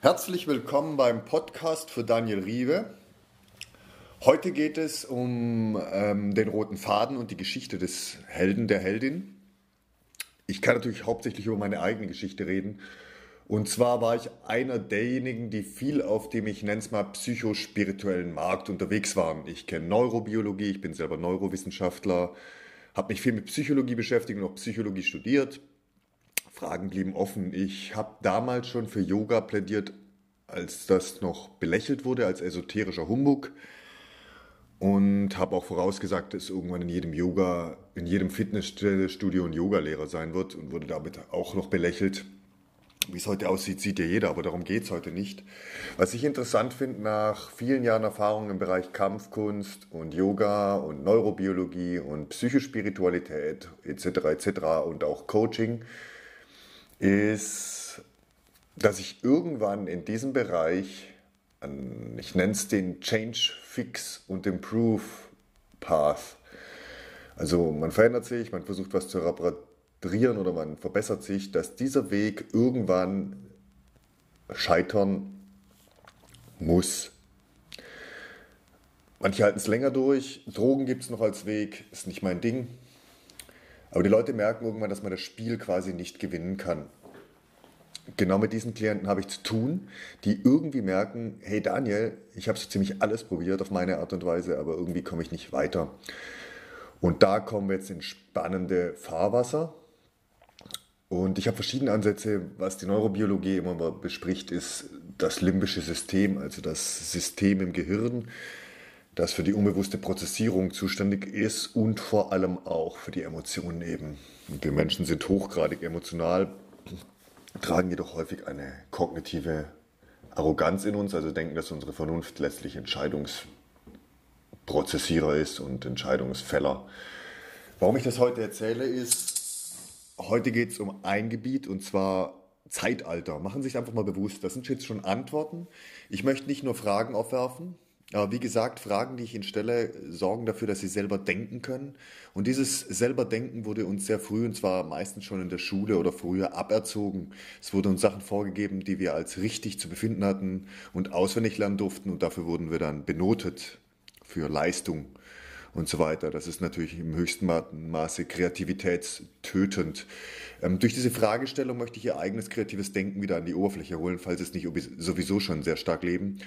Herzlich willkommen beim Podcast für Daniel Riewe. Heute geht es um ähm, den roten Faden und die Geschichte des Helden, der Heldin. Ich kann natürlich hauptsächlich über meine eigene Geschichte reden. Und zwar war ich einer derjenigen, die viel auf dem, ich nenne es mal, psychospirituellen Markt unterwegs waren. Ich kenne Neurobiologie, ich bin selber Neurowissenschaftler, habe mich viel mit Psychologie beschäftigt und auch Psychologie studiert. Fragen blieben offen. Ich habe damals schon für Yoga plädiert, als das noch belächelt wurde als esoterischer Humbug und habe auch vorausgesagt, dass irgendwann in jedem Yoga, in jedem Fitnessstudio ein Yogalehrer sein wird und wurde damit auch noch belächelt. Wie es heute aussieht, sieht ja jeder, aber darum geht es heute nicht. Was ich interessant finde, nach vielen Jahren Erfahrung im Bereich Kampfkunst und Yoga und Neurobiologie und Psychospiritualität etc. etc. und auch Coaching, ist, dass ich irgendwann in diesem Bereich, ich nenne es den Change, Fix und Improve Path, also man verändert sich, man versucht was zu reparieren oder man verbessert sich, dass dieser Weg irgendwann scheitern muss. Manche halten es länger durch, Drogen gibt es noch als Weg, ist nicht mein Ding. Aber die Leute merken irgendwann, dass man das Spiel quasi nicht gewinnen kann. Genau mit diesen Klienten habe ich zu tun, die irgendwie merken, hey Daniel, ich habe so ziemlich alles probiert auf meine Art und Weise, aber irgendwie komme ich nicht weiter. Und da kommen wir jetzt in spannende Fahrwasser. Und ich habe verschiedene Ansätze. Was die Neurobiologie immer mal bespricht, ist das limbische System, also das System im Gehirn, das für die unbewusste Prozessierung zuständig ist und vor allem auch für die Emotionen eben. Wir Menschen sind hochgradig emotional, tragen jedoch häufig eine kognitive Arroganz in uns, also denken, dass unsere Vernunft letztlich Entscheidungsprozessierer ist und Entscheidungsfäller. Warum ich das heute erzähle, ist, heute geht es um ein Gebiet und zwar Zeitalter. Machen Sie sich einfach mal bewusst, das sind jetzt schon Antworten. Ich möchte nicht nur Fragen aufwerfen, aber wie gesagt, Fragen, die ich Ihnen stelle, sorgen dafür, dass Sie selber denken können. Und dieses selber Denken wurde uns sehr früh, und zwar meistens schon in der Schule oder früher, aberzogen. Es wurden uns Sachen vorgegeben, die wir als richtig zu befinden hatten und auswendig lernen durften. Und dafür wurden wir dann benotet für Leistung und so weiter. Das ist natürlich im höchsten Maße kreativitätstötend. Ähm, durch diese Fragestellung möchte ich Ihr eigenes kreatives Denken wieder an die Oberfläche holen, falls es nicht sowieso schon sehr stark leben.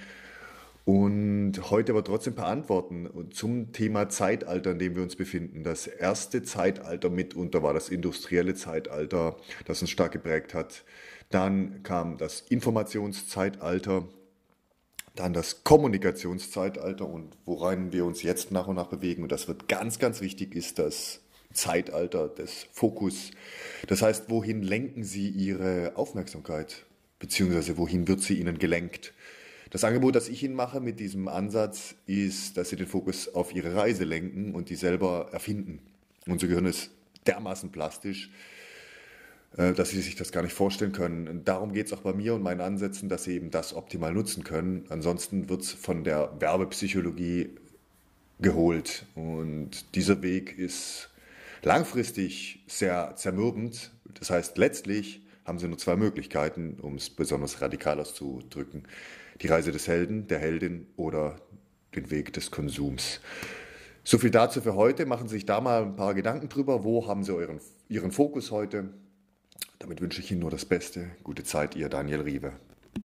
Und heute aber trotzdem ein paar Antworten zum Thema Zeitalter, in dem wir uns befinden. Das erste Zeitalter mitunter war das industrielle Zeitalter, das uns stark geprägt hat. Dann kam das Informationszeitalter, dann das Kommunikationszeitalter und woran wir uns jetzt nach und nach bewegen. Und das wird ganz, ganz wichtig, ist das Zeitalter des Fokus. Das heißt, wohin lenken Sie Ihre Aufmerksamkeit? Beziehungsweise wohin wird sie Ihnen gelenkt? Das Angebot, das ich Ihnen mache mit diesem Ansatz, ist, dass Sie den Fokus auf Ihre Reise lenken und die selber erfinden. Unser Gehirn ist dermaßen plastisch, äh, dass Sie sich das gar nicht vorstellen können. Darum geht es auch bei mir und meinen Ansätzen, dass Sie eben das optimal nutzen können. Ansonsten wird es von der Werbepsychologie geholt. Und dieser Weg ist langfristig sehr zermürbend. Das heißt, letztlich haben Sie nur zwei Möglichkeiten, um es besonders radikal auszudrücken die Reise des Helden, der Heldin oder den Weg des Konsums. So viel dazu für heute. Machen Sie sich da mal ein paar Gedanken drüber. Wo haben Sie euren, Ihren Fokus heute? Damit wünsche ich Ihnen nur das Beste. Gute Zeit, Ihr Daniel Riewe.